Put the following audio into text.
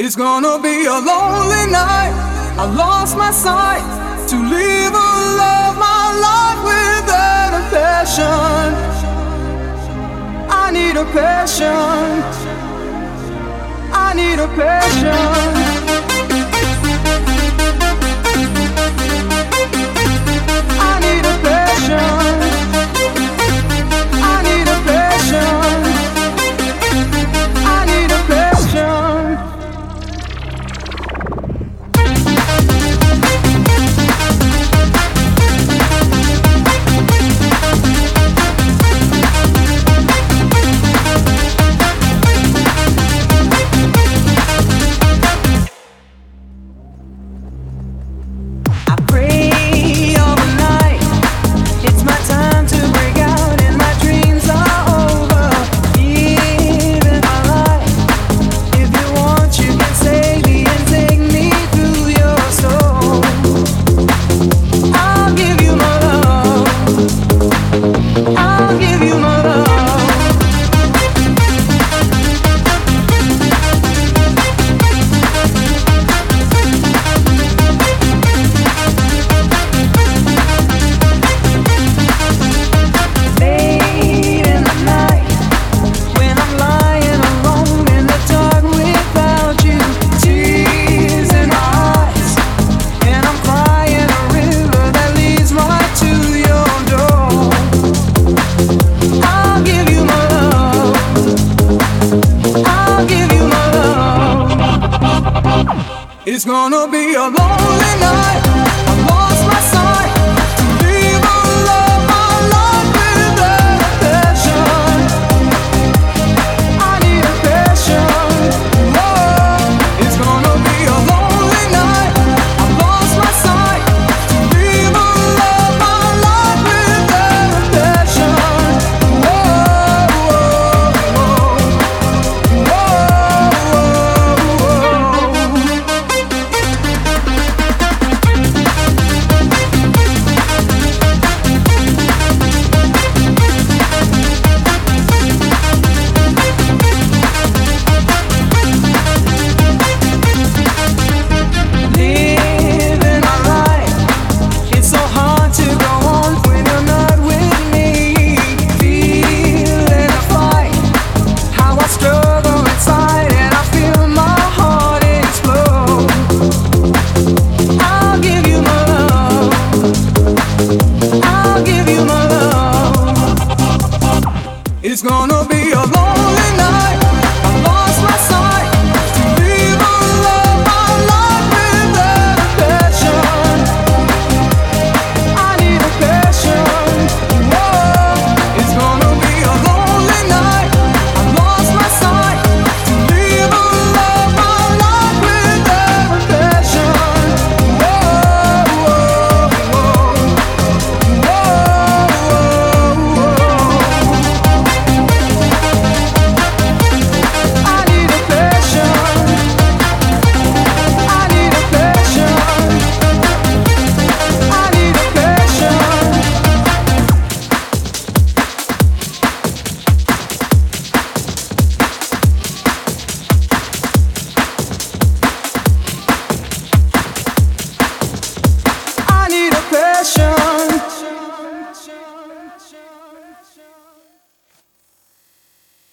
It's gonna be a lonely night. I lost my sight to live a love my life without a passion. I need a passion. I need a passion. It's gonna be a lonely night. It's gonna pressure.